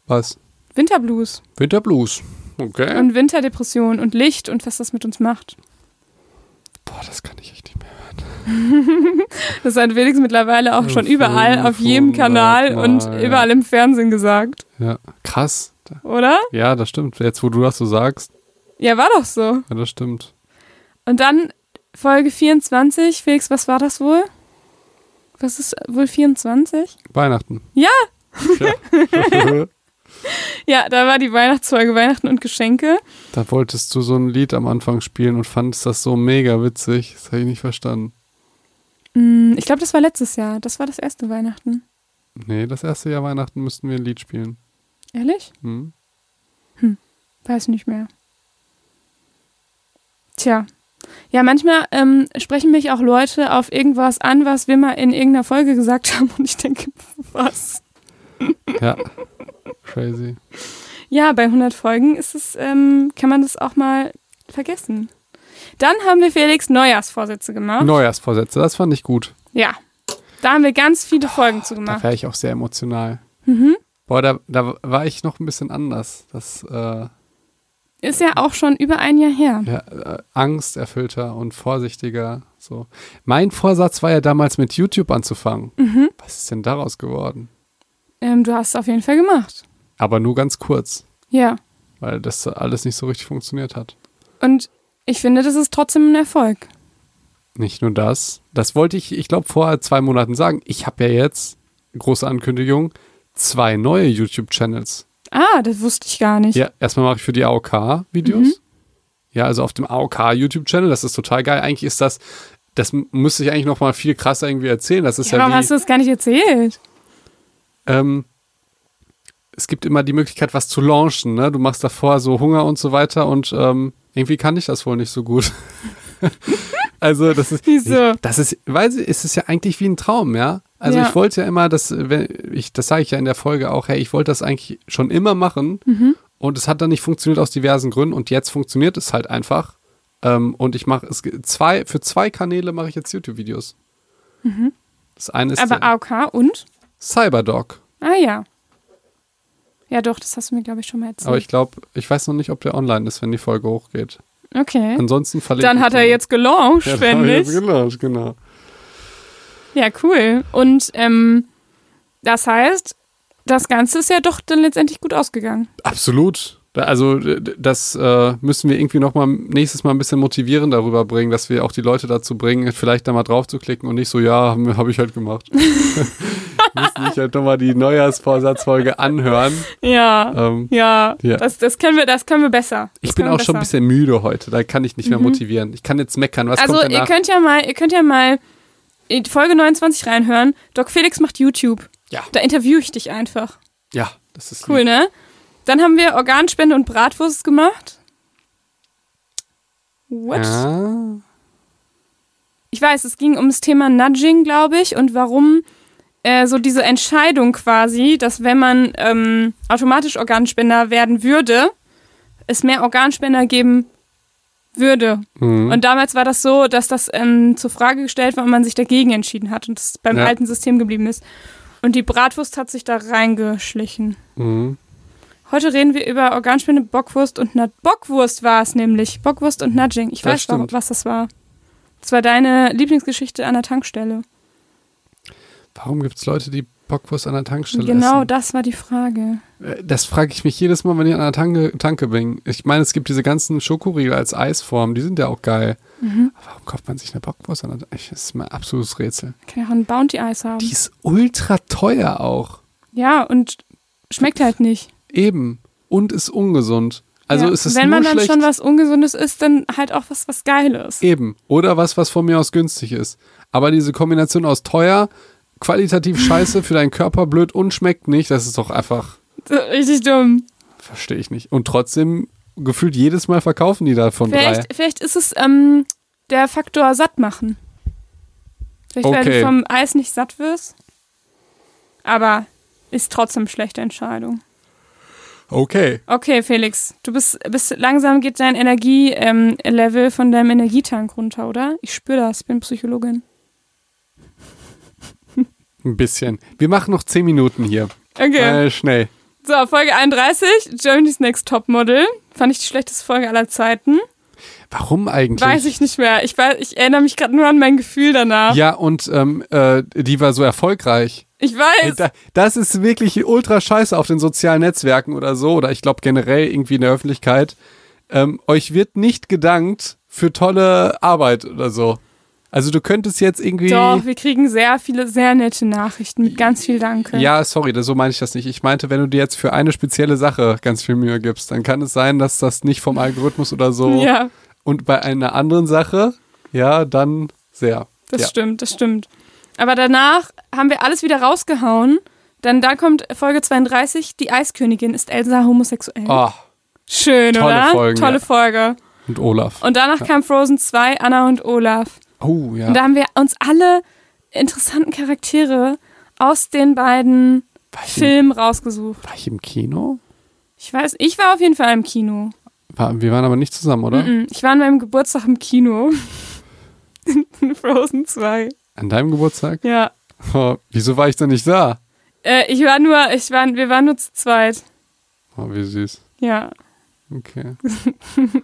Was? Winterblues. Winterblues. Okay. Und Winterdepression und Licht und was das mit uns macht. Boah, das kann ich echt nicht mehr. Das hat Felix mittlerweile auch schon überall auf jedem 500 Kanal und Mal, ja. überall im Fernsehen gesagt, Ja, krass. oder? Ja, das stimmt. Jetzt, wo du das so sagst, Ja, war doch so. ja, das stimmt. Und dann Folge 24. Felix, was war das wohl? Was ist wohl 24? Weihnachten. Ja. Ja. Ja, da war die Weihnachtsfolge Weihnachten und Geschenke. da wolltest du so ein Lied am Anfang spielen und fandest das so mega witzig. Das habe ich nicht verstanden. Hm, Ich glaube, das war letztes Jahr. Das war das erste Weihnachten. Nee, das erste Jahr Weihnachten müssten wir ein Lied spielen. Ehrlich? Hm? Weiß nicht mehr. Tja. Ja, manchmal ähm, sprechen mich auch Leute auf irgendwas an, was wir mal in irgendeiner Folge gesagt haben und ich denke, was? Ja. Crazy. Ja, bei 100 Folgen ist es, ähm, kann man das auch mal vergessen. Dann haben wir Felix Neujahrsvorsätze gemacht. Neujahrsvorsätze, das fand ich gut. ja. Da haben wir ganz viele Folgen zu Da gemacht. wäre ich auch sehr emotional. Mhm. Boah, da, da war ich noch ein bisschen anders. Das, äh, Ist ja auch schon über ein Jahr her. ja, äh, angsterfüllter und vorsichtiger. So. Mein Vorsatz war ja damals mit YouTube anzufangen. Mhm. Was ist denn daraus geworden? Ähm, du hast es auf jeden Fall gemacht. Aber nur ganz kurz, Ja. weil das alles nicht so richtig funktioniert hat. Und ich finde, das ist trotzdem ein Erfolg. Nicht nur das. Das wollte ich, ich glaube, vor zwei Monaten sagen. Ich habe ja jetzt, große Ankündigung, zwei neue YouTube-Channels. Ah, das wusste ich gar nicht. Ja, erstmal mache ich für die AOK-Videos. Mhm. Ja, also auf dem AOK-YouTube-Channel, das ist total geil. Eigentlich ist das, das müsste ich eigentlich noch mal viel krasser irgendwie erzählen. Das ist Ja, ja, warum wie, hast du das gar nicht erzählt? ähm, es gibt immer die Möglichkeit, was zu launchen. Ne? Du machst davor so Hunger und so weiter und ähm, irgendwie kann ich das wohl nicht so gut. also das ist, Wieso? das ist, weil es ist ja eigentlich wie ein Traum, ja. Also Ja. ich wollte ja immer, das, wenn ich, das sage ich ja in der Folge auch, hey, ich wollte das eigentlich schon immer machen Mhm. und es hat dann nicht funktioniert aus diversen Gründen und jetzt funktioniert es halt einfach. Ähm, und ich mache es zwei, für zwei Kanäle mache ich jetzt YouTube-Videos. Das eine ist Mhm. Aber AOK und? Cyberdog. Ah ja. Ja, doch, das hast du mir, glaube ich, schon mal erzählt. Aber ich glaube, ich weiß noch nicht, ob der online ist, wenn die Folge hochgeht. okay. Ansonsten verlinke Dann hat er jetzt gelauncht, ja, wenn dann hat er jetzt nicht. gelauncht, genau. Ja, cool. Und ähm, das heißt, das Ganze ist ja doch dann letztendlich gut ausgegangen. Absolut. Also das äh, müssen wir irgendwie noch mal nächstes Mal ein bisschen motivieren darüber bringen, dass wir auch die Leute dazu bringen, vielleicht da mal drauf zu klicken und nicht so, ja, habe hab ich halt gemacht. Müssen sich halt nochmal die Neujahrsvorsatzfolge anhören. Ja. Ähm, Ja, Ja. Das, das, können wir, das können wir besser. ich Das bin können wir auch schon ein besser. bisschen müde heute, da kann ich nicht mehr Mhm. motivieren. Ich kann jetzt meckern, was Also kommt ihr danach? könnt ja mal, ihr könnt ja mal in Folge 29 reinhören. Doc Felix macht YouTube. Ja. Da interview ich dich einfach. Ja, das ist Cool, lieb. ne? Dann haben wir Organspende und Bratwurst gemacht. What? Ja. Ich weiß, es ging um das Thema Nudging, glaube ich, und warum äh, so diese Entscheidung quasi, dass wenn man ähm, automatisch Organspender werden würde, es mehr Organspender geben würde. Mhm. Und damals war das so, dass das ähm, zur Frage gestellt war und man sich dagegen entschieden hat und es beim Ja. alten System geblieben ist. Und die Bratwurst hat sich da reingeschlichen. Mhm. Heute reden wir über Organspende, Bockwurst und Nut. Bockwurst war es nämlich. Bockwurst und Nudging. Ich Das weiß, stimmt. was das war. Das war deine Lieblingsgeschichte an der Tankstelle. Warum gibt es Leute, die Bockwurst an der Tankstelle genau, essen? das war die Frage. Äh, Das frage ich mich jedes Mal, wenn ich an der Tanke, Tanke bin. Ich meine, es gibt diese ganzen Schokoriegel als Eisform, die sind ja auch geil. Mhm. Warum kauft man sich eine Bockwurst an der Tankstelle? Das ist mein absolutes Rätsel. Kann ja auch ein Bounty-Eis haben. Die ist ultra teuer auch. Ja, und schmeckt halt nicht. Eben. Und ist ungesund. Also ja. ist es Wenn man dann schlecht. schon was Ungesundes isst, dann halt auch was, was Geiles. Eben. Oder was, was von mir aus günstig ist. Aber diese Kombination aus teuer, qualitativ scheiße, für deinen Körper blöd und schmeckt nicht, das ist doch einfach, Richtig dumm. verstehe ich nicht. Und trotzdem gefühlt jedes Mal verkaufen die davon drei. Vielleicht, vielleicht ist es ähm, der Faktor satt machen. Vielleicht, weil Okay. du vom Eis nicht satt wirst. Aber ist trotzdem schlechte Entscheidung. Okay. Okay, Felix, du bist, bist langsam geht dein Energielevel ähm, von deinem Energietank runter, oder? Ich spüre das, ich bin Psychologin. Ein bisschen. Wir machen noch zehn Minuten hier. Okay. Äh, schnell. So, Folge 31, Germany's Next Topmodel. Fand ich die schlechteste Folge aller Zeiten. Warum eigentlich? Weiß ich nicht mehr. Ich, weiß, ich erinnere mich gerade nur an mein Gefühl danach. Ja, und ähm, äh, die war so erfolgreich. Ich Ey, weiß. da, das ist wirklich ultra scheiße auf den sozialen Netzwerken oder so, oder ich glaube generell irgendwie in der Öffentlichkeit. Ähm, euch wird nicht gedankt für tolle Arbeit oder so. Also du könntest jetzt irgendwie. Doch, wir kriegen sehr viele, sehr nette Nachrichten mit ganz viel Danke. Ja, sorry, so meine ich das nicht. Ich meinte, wenn du dir jetzt für eine spezielle Sache ganz viel Mühe gibst, dann kann es sein, dass das nicht vom Algorithmus oder so. Ja, Und bei einer anderen Sache, ja, dann sehr. das ja. stimmt, das stimmt. Aber danach haben wir alles wieder rausgehauen. Dann da kommt Folge 32, die Eiskönigin ist Elsa homosexuell. Oh, Schön, tolle oder? Folgen, Tolle ja. Folge. und Olaf. Und danach kam Frozen 2, Anna und Olaf. Oh, ja. Und da haben wir uns alle interessanten Charaktere aus den beiden Filmen rausgesucht. war ich im Kino? Ich weiß, ich war auf jeden Fall im Kino. War, wir waren aber nicht zusammen, oder? Mhm. Ich war an meinem Geburtstag im Kino. Frozen 2. An deinem Geburtstag? Ja. Oh, wieso war ich denn nicht da? Äh, ich war nur, ich war, wir waren nur zu zweit. Oh, wie süß. Ja, Okay.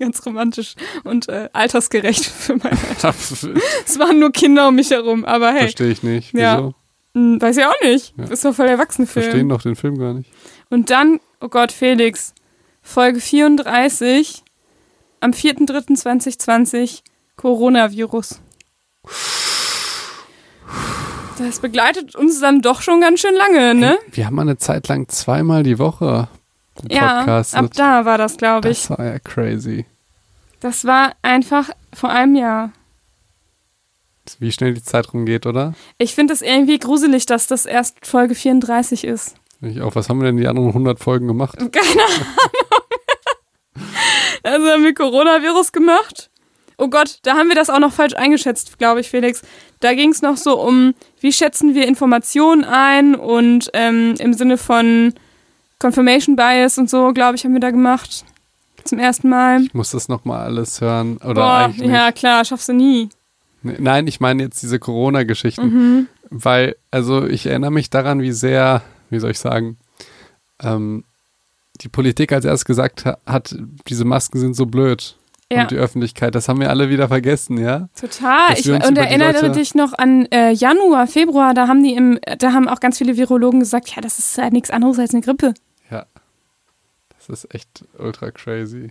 ganz romantisch und äh, altersgerecht für mein Alter. Verstehe Es waren nur Kinder um mich herum, aber hey, ich nicht. Ja. Wieso? hm, weiß ja auch nicht. Ja. Ist doch voll der erwachsene Verstehen doch den Film gar nicht. Und dann, oh Gott, Felix, Folge 34, am 4.3.2020, Coronavirus. Das begleitet uns dann doch schon ganz schön lange, ne? Wir haben mal eine Zeit lang zweimal die Woche Ja, gepodcastet. ab da war das, glaube ich. das war ja crazy. Das war einfach vor einem Jahr. Wie schnell die Zeit rumgeht, oder? Ich finde es irgendwie gruselig, dass das erst Folge 34 ist. Ich auch. Was haben wir denn die anderen 100 Folgen gemacht? Keine Ahnung. Also haben wir Coronavirus gemacht. Oh Gott, da haben wir das auch noch falsch eingeschätzt, glaube ich, Felix. Da ging es noch so um, wie schätzen wir Informationen ein und ähm, im Sinne von Confirmation Bias und so, glaube ich, haben wir da gemacht. Zum ersten Mal. Ich muss das nochmal alles hören. Oder Boah, eigentlich nicht. ja klar, schaffst du nie. Nein, ich meine jetzt diese Corona-Geschichten. Mhm. Weil, also ich erinnere mich daran, wie sehr, wie soll ich sagen, ähm, die Politik als erst gesagt ha hat, diese Masken sind so blöd. Ja. Und die Öffentlichkeit, das haben wir alle wieder vergessen, ja? Total. Ich, und erinnere dich noch an äh, Januar, Februar, da haben die im, da haben auch ganz viele Virologen gesagt, ja, das ist halt nichts anderes als eine Grippe. Das ist echt ultra crazy.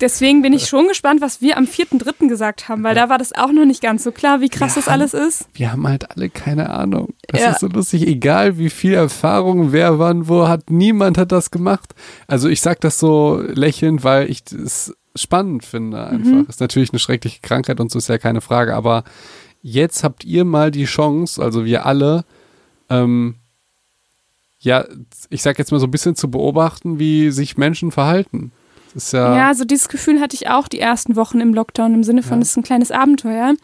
Deswegen bin ich schon gespannt, was wir am 4.3. gesagt haben, weil Ja. da war das auch noch nicht ganz so klar, wie krass Wir das alles ist. Wir haben halt alle keine Ahnung. Das Ja. ist so lustig. Egal wie viel Erfahrung, wer wann wo hat, niemand hat das gemacht. Also ich sag das so lächelnd, weil ich es spannend finde einfach. Mhm. Ist natürlich eine schreckliche Krankheit und so ist ja keine Frage. Aber jetzt habt ihr mal die Chance, also wir alle, ähm, ja, ich sag jetzt mal so ein bisschen zu beobachten, wie sich Menschen verhalten. Ja, Ja, so dieses Gefühl hatte ich auch die ersten Wochen im Lockdown im Sinne von, Ja. es ist ein kleines Abenteuer.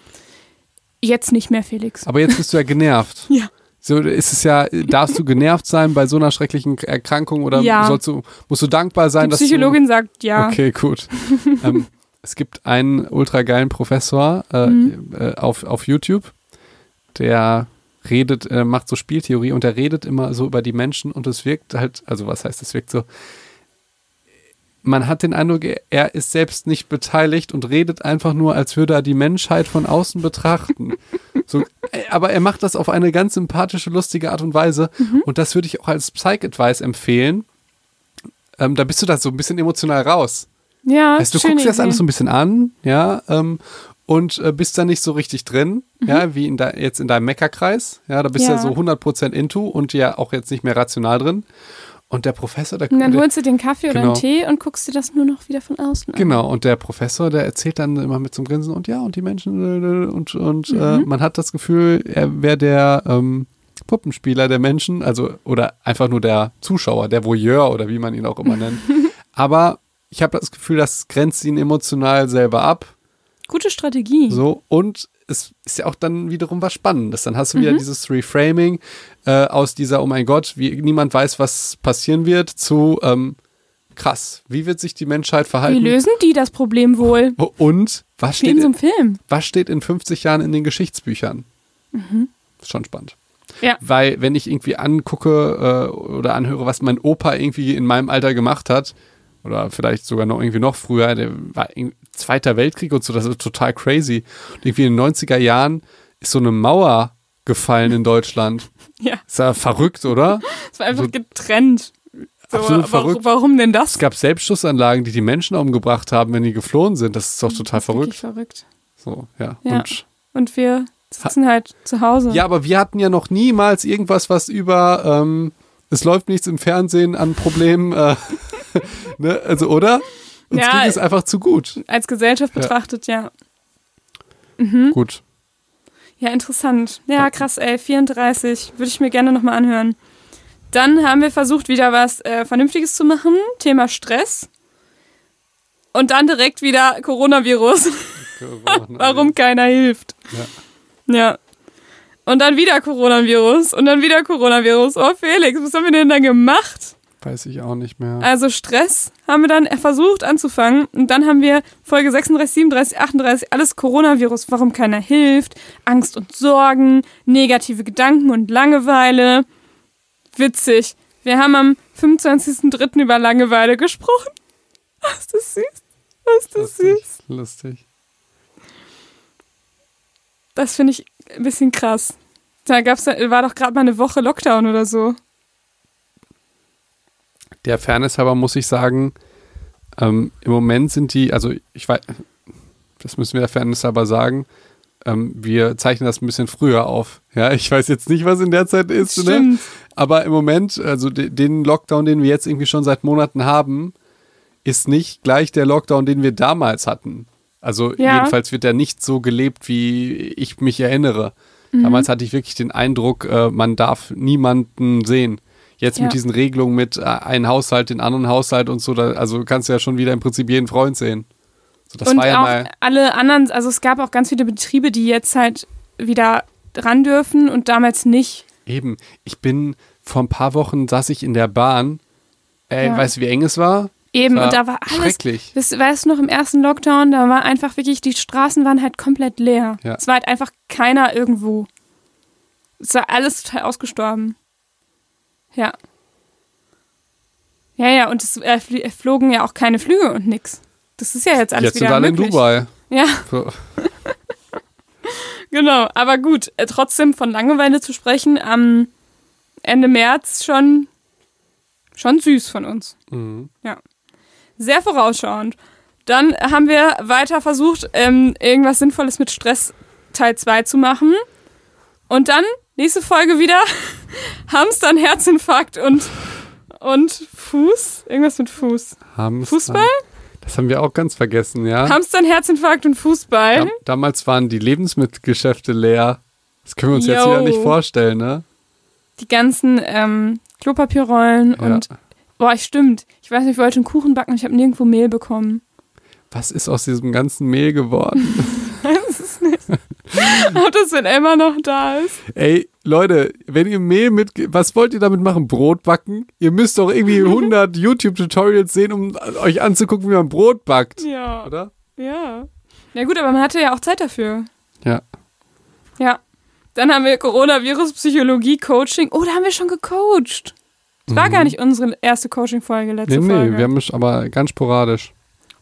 Jetzt nicht mehr, Felix. aber jetzt bist du ja genervt. Ja. So ist es ja, darfst du genervt sein bei so einer schrecklichen Erkrankung oder Ja. sollst du, musst du dankbar sein, Die Psychologin sagt du. ja. Okay, gut. ähm, es gibt einen ultra geilen Professor äh, Mhm. äh, auf, auf YouTube, der redet, äh, macht so Spieltheorie und der redet immer so über die Menschen und es wirkt halt, also was heißt, es wirkt so, man hat den Eindruck, er ist selbst nicht beteiligt und redet einfach nur, als würde er die Menschheit von außen betrachten. So, äh, aber er macht das auf eine ganz sympathische, lustige Art und Weise. Und das würde ich auch als Psych-Advice empfehlen. Ähm, da bist du da so ein bisschen emotional raus. Ja, Weißt du, guckst dir das alles so ein bisschen an, ja, ähm, und äh, bist da nicht so richtig drin, ja, wie in de jetzt in deinem Meckerkreis. Ja, da bist du Mhm. Ja. ja so 100% into und ja auch jetzt nicht mehr rational drin. Und der Professor, der, Und dann holst du den Kaffee oder Genau. einen Tee und guckst dir das nur noch wieder von außen an. Genau, und der Professor, der erzählt dann immer mit einem Grinsen und ja, und die Menschen äh, und, und äh, Mhm. man hat das Gefühl, er wäre der ähm, Puppenspieler der Menschen, also oder einfach nur der Zuschauer, der Voyeur oder wie man ihn auch immer nennt. Aber ich habe das Gefühl, das grenzt ihn emotional selber ab. Gute Strategie. So, und es ist ja auch dann wiederum was Spannendes. Dann hast du wieder Mhm. dieses Reframing äh, aus dieser, oh mein Gott, wie, niemand weiß, was passieren wird, zu ähm, krass, wie wird sich die Menschheit Wie verhalten? lösen die das Problem wohl? Und was Wie in steht, so einem Film. was steht in 50 Jahren in den Geschichtsbüchern? Mhm. Ist schon spannend. Ja. Weil, wenn ich irgendwie angucke äh, oder anhöre, was mein Opa irgendwie in meinem Alter gemacht hat, oder vielleicht sogar noch irgendwie noch früher, der war irgendwie Zweiter Weltkrieg und so, das ist total crazy. Und irgendwie in den 90er Jahren ist so eine Mauer gefallen in Deutschland. Ja, Ist ja verrückt, oder? es war einfach So- getrennt. So, Absolut verrückt. Warum denn Es das? gab Selbstschussanlagen, die die Menschen umgebracht haben, wenn die geflohen sind. Das ist doch total Das ist verrückt. verrückt. So, ja. Ja. Und Und wir sitzen halt zu Hause. Ja, aber wir hatten ja noch niemals irgendwas, was über ähm, es läuft nichts im Fernsehen an Problemen, äh, ne? also oder? Uns Ja. ging es einfach zu gut. Als Gesellschaft Ja. betrachtet, ja. Hm? Gut. Ja, interessant. Ja, krass, ey. 34. Würde ich mir gerne nochmal anhören. Dann haben wir versucht, wieder was äh, Vernünftiges zu machen. Thema Stress. Und dann direkt wieder Coronavirus. Warum keiner hilft. Ja. Ja. Und dann wieder Coronavirus. Und dann wieder Coronavirus. Oh, Felix, was haben wir denn da gemacht? Weiß ich auch nicht mehr. Also Stress haben wir dann versucht anzufangen und dann haben wir Folge 36, 37, 38, alles Coronavirus, warum keiner hilft, Angst und Sorgen, negative Gedanken und Langeweile. Witzig. Wir haben am 25.03. über Langeweile gesprochen. Oh, ist das süß? Oh, ist das süß? lustig, lustig. Das finde ich ein bisschen krass. Da gab's, war doch gerade mal eine Woche Lockdown oder so. Der Fairness halber muss ich sagen, ähm, im Moment sind die, also ich weiß, das müssen wir der Fairness halber sagen, ähm, wir zeichnen das ein bisschen früher auf. Ja, ich weiß jetzt nicht, was in der Zeit ist, ne? Aber im Moment, also de den Lockdown, den wir jetzt irgendwie schon seit Monaten haben, ist nicht gleich der Lockdown, den wir damals hatten. Also Ja. jedenfalls wird er nicht so gelebt, wie ich mich erinnere. Mhm. Damals hatte ich wirklich den Eindruck, äh, man darf niemanden sehen. Jetzt Ja. mit diesen Regelungen mit äh, ein Haushalt, den anderen Haushalt und so, da, also kannst du ja schon wieder im Prinzip jeden Freund sehen. So, das und war ja auch mal. alle anderen, also es gab auch ganz viele Betriebe, die jetzt halt wieder ran dürfen und damals nicht. Eben, ich bin vor ein paar Wochen saß ich in der Bahn. Äh, Ja. Weißt du, wie eng es war? Eben, War und da war alles. schrecklich. Das, weißt du noch, im ersten Lockdown, da war einfach wirklich, die Straßen waren halt komplett leer. Ja. Es war halt einfach keiner irgendwo. Es war alles total ausgestorben. Ja. Ja, ja, und es äh, flogen ja auch keine Flüge und nix. Das ist ja jetzt alles Jetzt sind wieder alle möglich. in Dubai. Ja, So. genau. Aber gut, äh, trotzdem von Langeweile zu sprechen, am Ende März schon, schon süß von uns. Mhm. Sehr vorausschauend. Dann haben wir weiter versucht, ähm, irgendwas Sinnvolles mit Stress Teil 2 zu machen. Und dann, nächste Folge wieder, Hamster, Herzinfarkt und, und Fuß. Irgendwas mit Fuß. Hamster. Fußball? Das haben wir auch ganz vergessen, ja. Hamster, Herzinfarkt und Fußball. Dam damals waren die Lebensmittelgeschäfte leer. Das können wir uns jetzt Yo. wieder nicht vorstellen, ne? Die ganzen ähm, Klopapierrollen und, ja. boah, ich stimmt. Ich weiß nicht, ich wollte einen Kuchen backen und ich habe nirgendwo Mehl bekommen. Was ist aus diesem ganzen Mehl geworden? Ob das denn immer noch da ist? Ey, Leute, wenn ihr Mehl mit, was wollt ihr damit machen? Brot backen? Ihr müsst doch irgendwie 100 YouTube-Tutorials sehen, um euch anzugucken, wie man Brot backt, Ja. oder? Ja. Ja gut, aber man hatte ja auch Zeit dafür. Ja. Ja. Dann haben wir Coronavirus, Psychologie, Coaching. Oh, da haben wir schon gecoacht. Das war gar nicht unsere erste Coaching-Folge, letzte Nee, Folge. nee, wir haben es aber ganz sporadisch.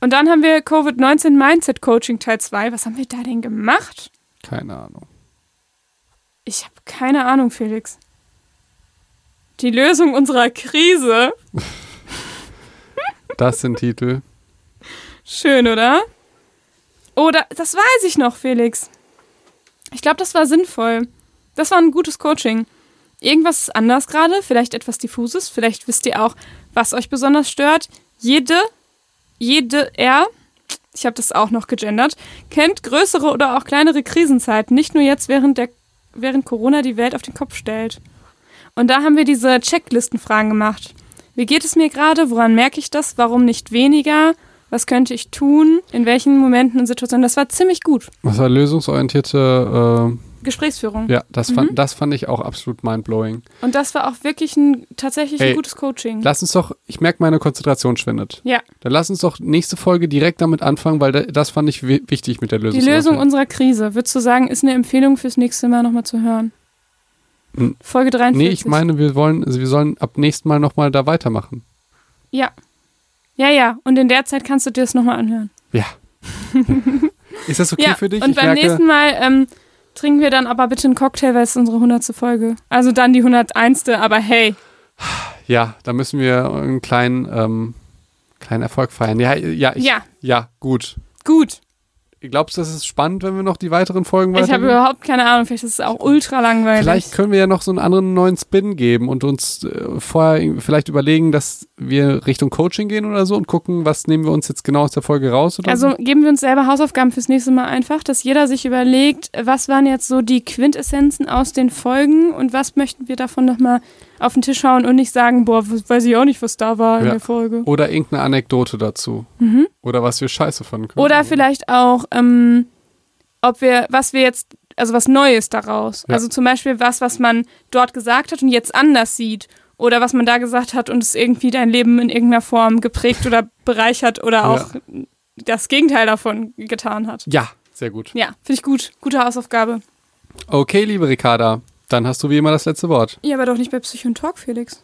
Und dann haben wir Covid-19 Mindset Coaching Teil 2. Was haben wir da denn gemacht? Keine Ahnung. Ich habe keine Ahnung, Felix. Die Lösung unserer Krise. Das sind Titel. Schön, oder? Oder, das weiß ich noch, Felix. Ich glaube, das war sinnvoll. Das war ein gutes Coaching. Irgendwas ist anders gerade, vielleicht etwas diffuses, vielleicht wisst ihr auch, was euch besonders stört. Jede, jede, er, ich habe das auch noch gegendert, kennt größere oder auch kleinere Krisenzeiten, nicht nur jetzt während der während Corona die Welt auf den Kopf stellt. Und da haben wir diese Checklistenfragen gemacht. Wie geht es mir gerade? Woran merke ich das? Warum nicht weniger? Was könnte ich tun? In welchen Momenten und Situationen? Das war ziemlich gut. Was war lösungsorientierte, Gesprächsführung. ja, das fand, das fand ich auch absolut mindblowing. Und das war auch wirklich ein tatsächlich Ey, ein gutes Coaching. Lass uns doch, ich merke, meine Konzentration schwindet. ja, Dann lass uns doch nächste Folge direkt damit anfangen, weil da, das fand ich wi- wichtig mit der die Lösung. Lösung unserer Krise, würdest du sagen, ist eine Empfehlung fürs nächste Mal nochmal zu hören? Hm. Folge 43. Nee, ich meine, wir wollen, also wir sollen ab nächsten Mal nochmal da weitermachen. Ja. Ja, ja. Und in der Zeit kannst du dir das nochmal anhören. Ja. Ist das okay ja. für dich? Und ich beim merke, nächsten Mal ähm, trinken wir dann aber bitte einen Cocktail, weil es unsere 100. Folge. Also dann die 101. Aber hey. ja, da müssen wir einen kleinen, ähm, kleinen Erfolg feiern. Ja, ja, ich, Ja. ja, gut. Gut. Glaubst du, das ist spannend, wenn wir noch die weiteren Folgen Ich habe überhaupt keine Ahnung. Vielleicht ist es auch ultra langweilig. Vielleicht können wir ja noch so einen anderen neuen Spin geben und uns äh, vorher vielleicht überlegen, dass wir Richtung Coaching gehen oder so und gucken, was nehmen wir uns jetzt genau aus der Folge raus oder Also so. geben wir uns selber Hausaufgaben fürs nächste Mal einfach, dass jeder sich überlegt, was waren jetzt so die Quintessenzen aus den Folgen und was möchten wir davon nochmal auf den Tisch hauen und nicht sagen, boah, weiß ich auch nicht, was da war in Ja. der Folge. Oder irgendeine Anekdote dazu. Mhm. Oder was wir scheiße fanden können. Oder vielleicht auch, ähm, ob wir, was wir jetzt, also was Neues daraus. Ja. Also zum Beispiel was, was man dort gesagt hat und jetzt anders sieht. Oder was man da gesagt hat und es irgendwie dein Leben in irgendeiner Form geprägt oder bereichert oder auch das Gegenteil davon getan hat. Ja, sehr gut. Ja, finde ich gut. Gute Hausaufgabe. Okay, liebe Ricarda, dann hast du wie immer das letzte Wort. Ja, aber doch nicht bei Psycho Talk, Felix.